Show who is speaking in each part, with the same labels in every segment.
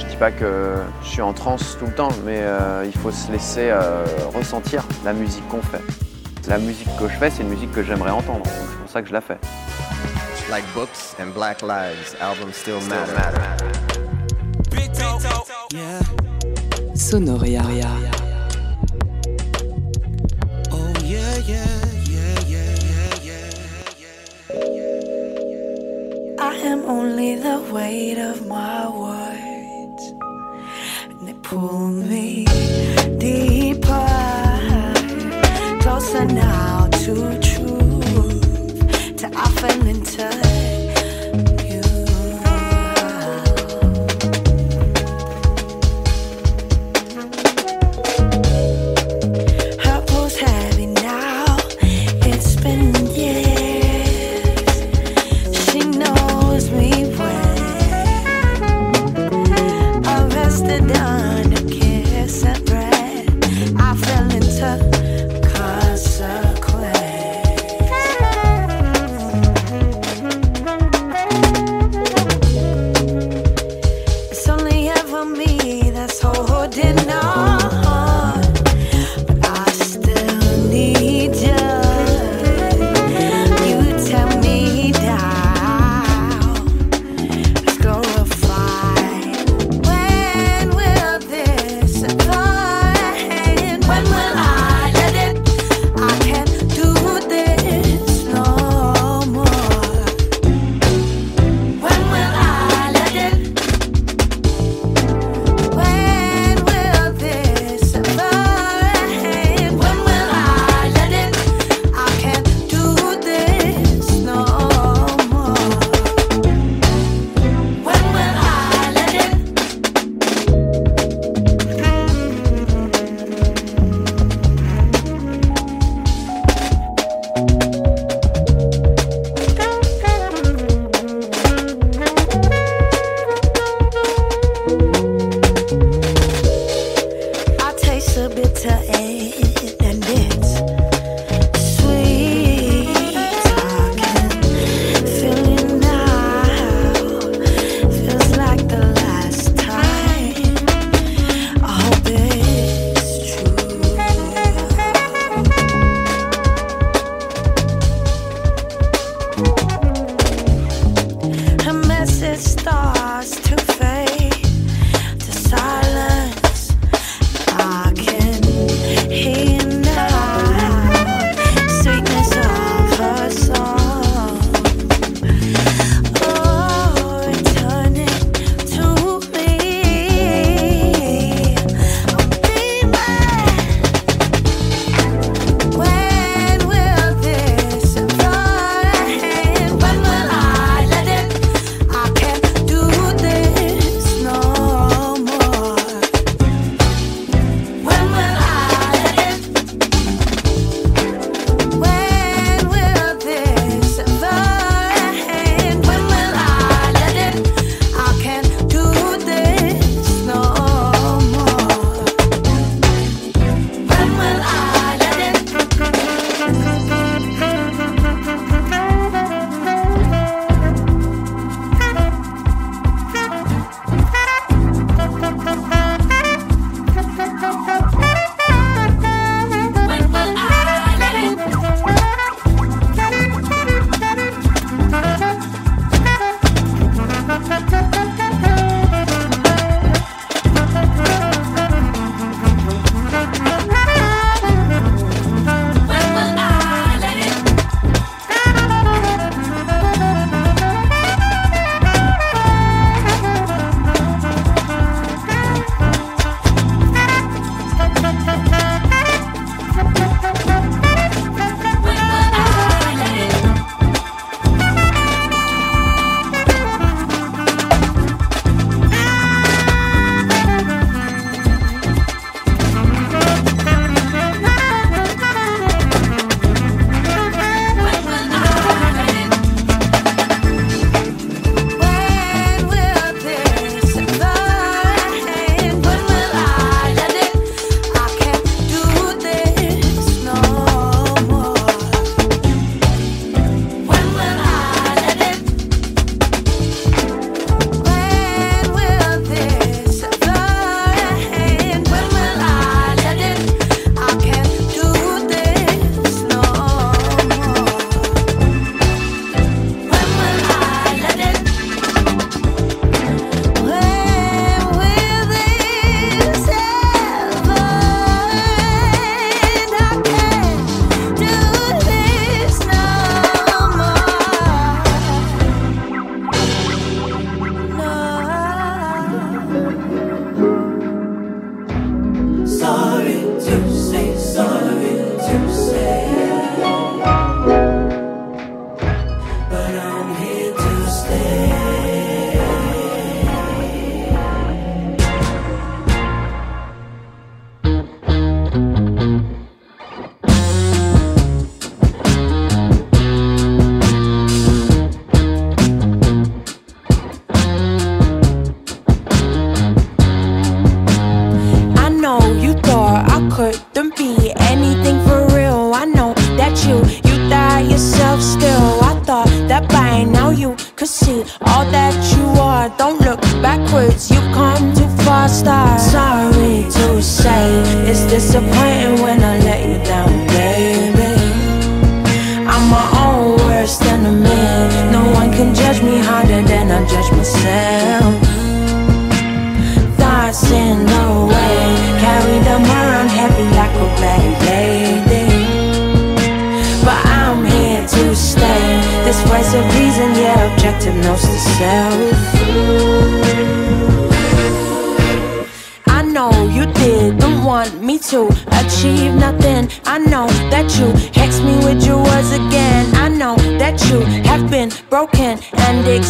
Speaker 1: Je dis pas que je suis en transe tout le temps, mais euh, il faut se laisser euh, ressentir la musique qu'on fait. La musique que je fais, c'est une musique que j'aimerais entendre, donc c'est pour ça que je la fais.
Speaker 2: Like books and black lives, albums still matter.
Speaker 3: Sonoria.
Speaker 4: Oh yeah, yeah, yeah, yeah, yeah, yeah.
Speaker 5: I am only the weight of my words, pull me deeper, closer now to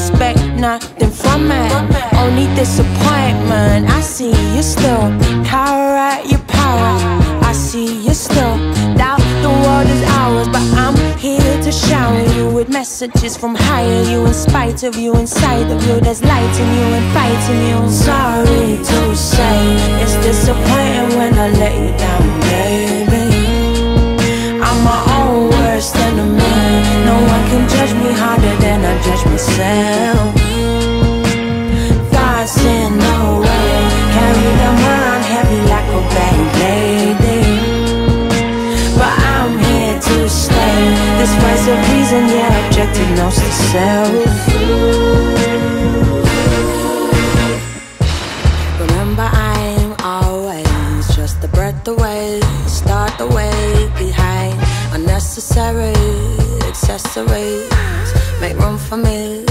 Speaker 6: expect nothing from me. Only disappointment. I see you still cower at your power. I see you still doubt the world is ours, but I'm here to shower you with messages from higher. You, in spite of you, inside of you, there's light in you and fight in you. Sorry to say, it's disappointing when I let you down, baby. I'm my own worst enemy. No can judge me harder than I judge myself. Thoughts in the way, carry them around heavy like a bad lady. But I'm here to stay. This voice of reason, yeah, objective knows the self. Remember, I'm always just a breath away. Start the way behind unnecessary accessories. Make room for me.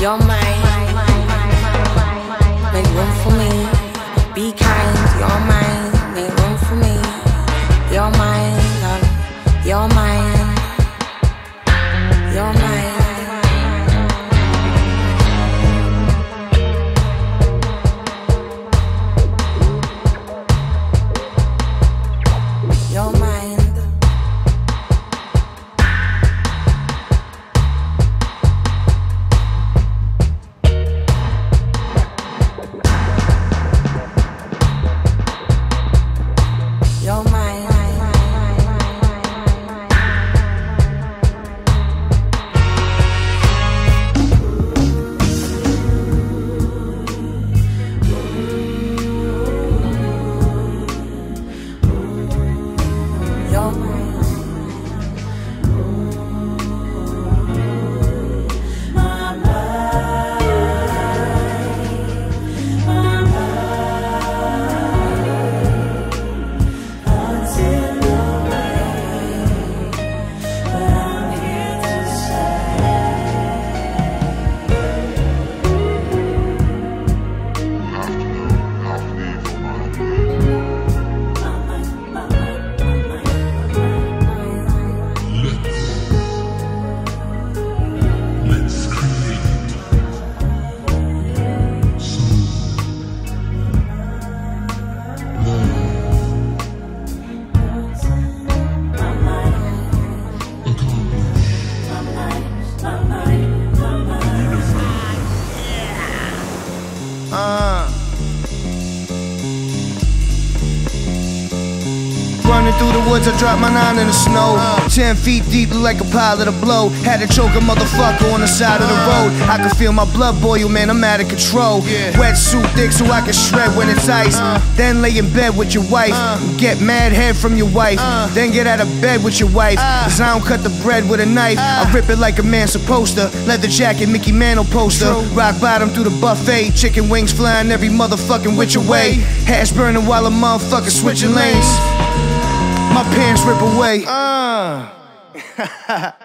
Speaker 6: You're mine. Make room for me. You're mine.
Speaker 7: Running through the woods, I dropped my nine in the snow. Ten feet deep, like a pilot of blow. Had to choke a motherfucker on the side of the road. I can feel my blood boil, man, I'm out of control. Wetsuit thick so I can shred when it's ice. Then lay in bed with your wife. Get mad head from your wife. Then get out of bed with your wife. Cause I don't cut the bread with a knife. I rip it like a man supposed to. Leather jacket, Mickey Mantle poster. Rock bottom through the buffet. Chicken wings flying every motherfucking which away. Hash burning while a motherfucker switching lanes. My pants rip away. Uh.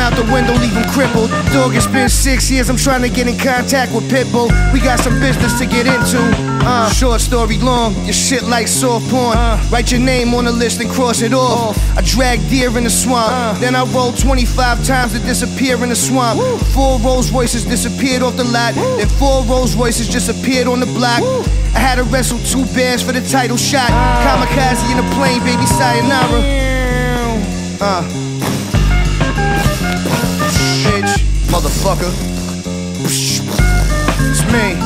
Speaker 7: Out the window, leave him crippled. Dog, it's been six years, I'm trying to get in contact with Pitbull. We got some business to get into. Uh, short story long, your shit like soft porn. Write your name on the list and cross it off. I drag deer in the swamp, then I roll 25 times to disappear in the swamp. Four Rolls Royces disappeared off the lot, then four Rolls Royces just appeared on the block. I had to wrestle two bears for the title shot. Kamikaze in a plane, baby, sayonara. Uh. Motherfucker. It's me.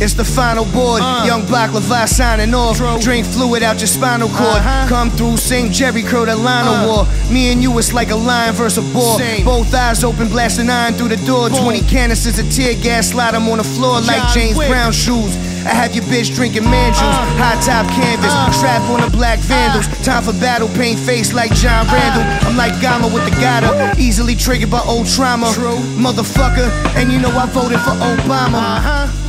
Speaker 7: It's the final board. Young Black Levi signing off. Drain fluid out your spinal cord. Come through, same Jheri curl that line of war. Me and you, it's like a lion versus a boar. Both eyes open, blasting iron through the door. 20 canisters of tear gas, slide 'em on the floor like James Brown shoes. I have your bitch drinking man juice. Uh. High top canvas, uh. strap on the black uh. vandals. Time for battle, paint face like John Randall. I'm like Gama with the Gata, easily triggered by old trauma. Motherfucker, and you know I voted for Obama. Uh-huh.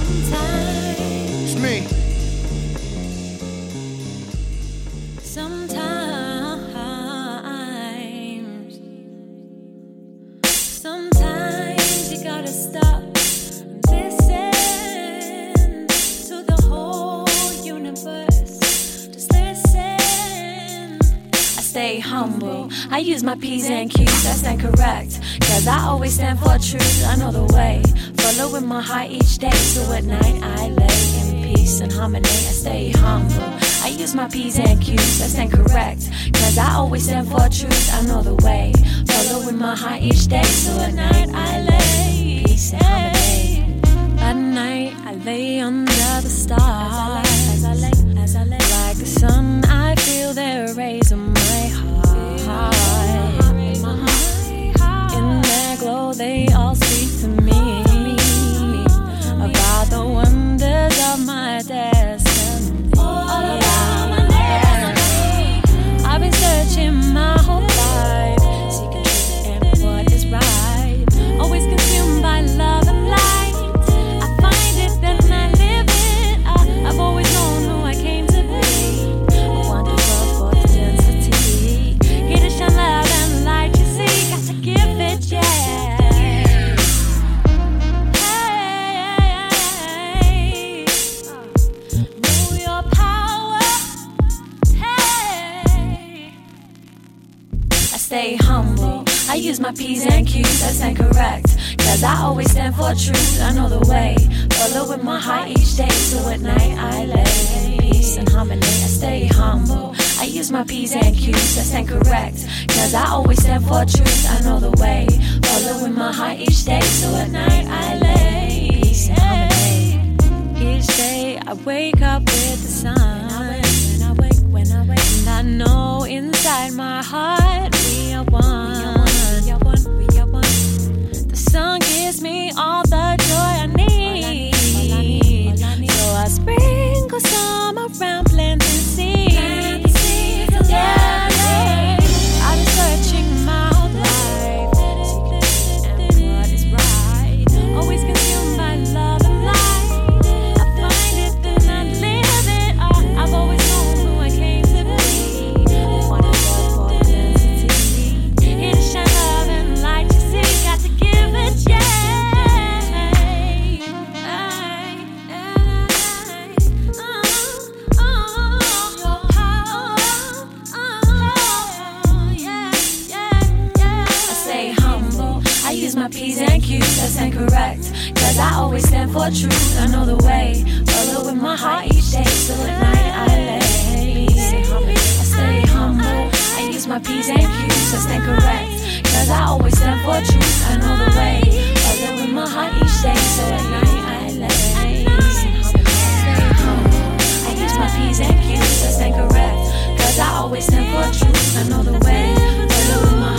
Speaker 8: I use my P's and Q's, that's incorrect. Cause I always stand for truth, I know the way. Following my heart each day, so at night I lay in peace and harmony. I stay humble. I use my P's and Q's, that's incorrect. Cause I always stand for truth, I know the way. Following my heart each day, so at night I lay peace and harmony. At night I lay under the stars. As I lay, as I lay, like the sun, I feel their rays my glow, they all speak to me about the wonders of my destiny. My P's and Q's, that's incorrect. Cause I always stand for truth, I know the way. Following my heart each day, so at night I lay in peace and harmony. I stay humble. I use my P's and Q's, that's incorrect. Cause I always stand for truth, I know the way. Following my heart each day, so at night I lay in peace and harmony. Each day I wake up with the sun. When I wake, when I wake, and I know inside my heart we are one. Me all the joy I need. So I sprinkle some around planting P's and Q's, that's incorrect. Cause I always stand for truth, I know the way. Follow with my heart each day, so at night I lay. I stay humble. I use my P's and Q's, that's incorrect. Cause I always stand for truth, I know the way. Follow with my heart each day, so at night I lay. I use my P's and Q's, that's incorrect. Cause I always stand for truth, I know the way. Following my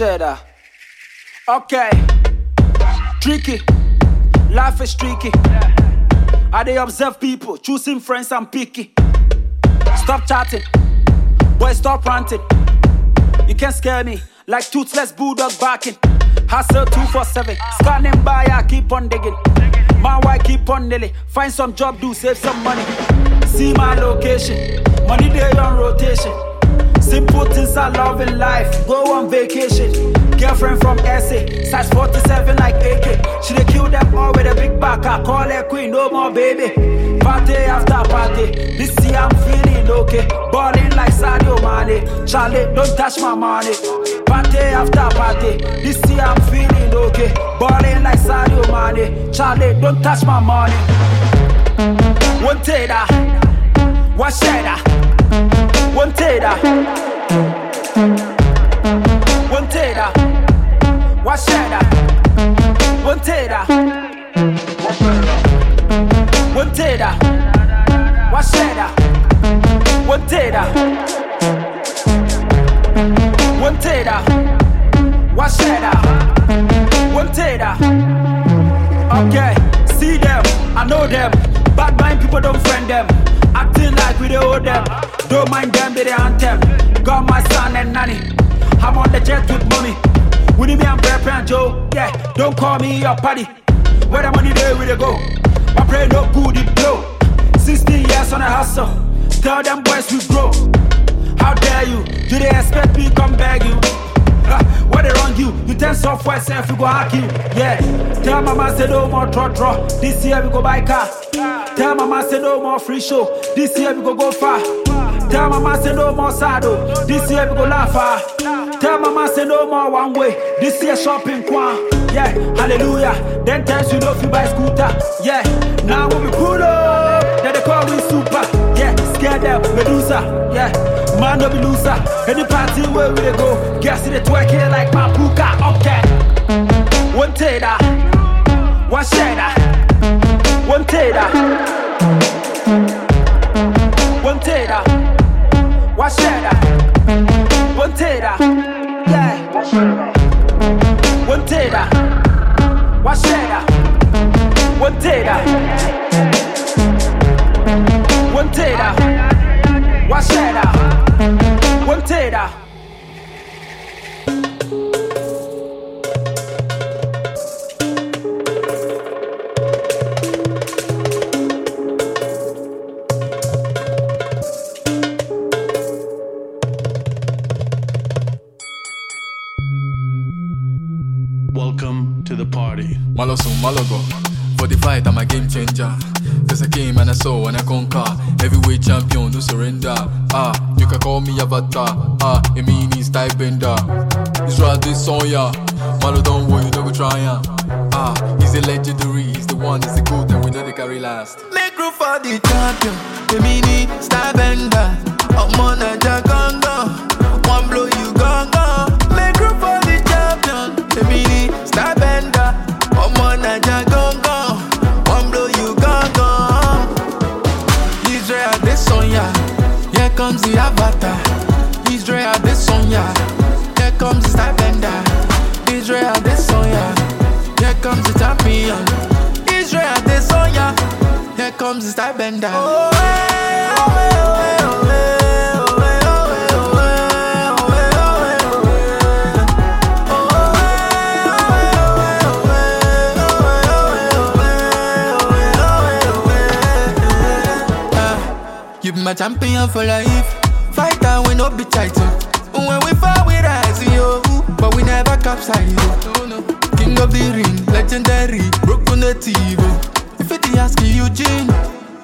Speaker 9: What? Uh, okay, tricky. Life is tricky. I they observe people choosing friends and picky. Stop chatting, boy, stop ranting. You can't scare me like toothless bulldog barking. Hustle 247, scanning by, I keep on digging. My wife keep on nailing. Find some job, do save some money. See my location, money day on rotation. Simple things I love in life. Go on vacation. Girlfriend from SA, size 47 like AK. She dey kill them all with a big back. I call her queen, no more baby. Party after party, this year I'm feeling okay. Balling like Sadio Mane. Charlie, don't touch my money. Party after party, this year I'm feeling okay. Balling like Sadio Mane. Charlie, don't touch my money. One tater, ah. one shader, Wanted. Wanted. Washed. Wanted. Wanted. Washed. Wanted. Wanted. Washed. Wanted. Okay, see them, I know them. Bad mind people don't friend them. Like we owe them. Don't mind them, they the anthem. Got my son and nanny. I'm on the jet with mommy. With me and Brad and Joe. Yeah, don't call me your party. Where the money there, we they go. My pray no good, it blow. 16 years on a hustle. Tell them boys we grow. How dare you? Do they expect me come beg you? Ah, what they wrong you? You tell software self, we go hack you. Yeah. Tell mama say no more draw draw. This year we go buy car. Tell mama say no more free show. This year we go go far. Tell mama say no more saddle. This year we go laugh far. Tell mama say no more one way. This year shopping kwan. Yeah, hallelujah. Then tells you no if you buy scooter. Yeah, now when we pull up, then they call me super. Scare them, Medusa. Yeah, man no be loser. Any party where we go, guess it twerk here like my puka. Okay, one tater, one shader, one tater, one tater, one shader, one tater. Yeah, one tater, one shader, one tater,
Speaker 10: Came and I conquer. Heavyweight champion, no surrender. Ah, you can call me Avatar. Ah, it means style bender. It's right this song, yeah. Malo don't worry, you don't go try. Ah, he's a legendary, he's the one, he's the good, and we know they carry last.
Speaker 11: Make room for the champion, the mini star bender. I'm on a jagongo, one blow you gone eh, oh, eh, oh, eh, oh, oh. Ah, You be my champion for life. Fighter we no be title. When we fall we rise, yo. But we never capsize, yo. King of the ring, legendary, broken native. If it ask you, Eugene,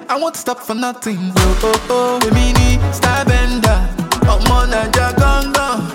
Speaker 11: I won't stop for nothing. Oh, oh, oh, the mini star bender. I'm on a jagongo.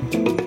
Speaker 3: Bye.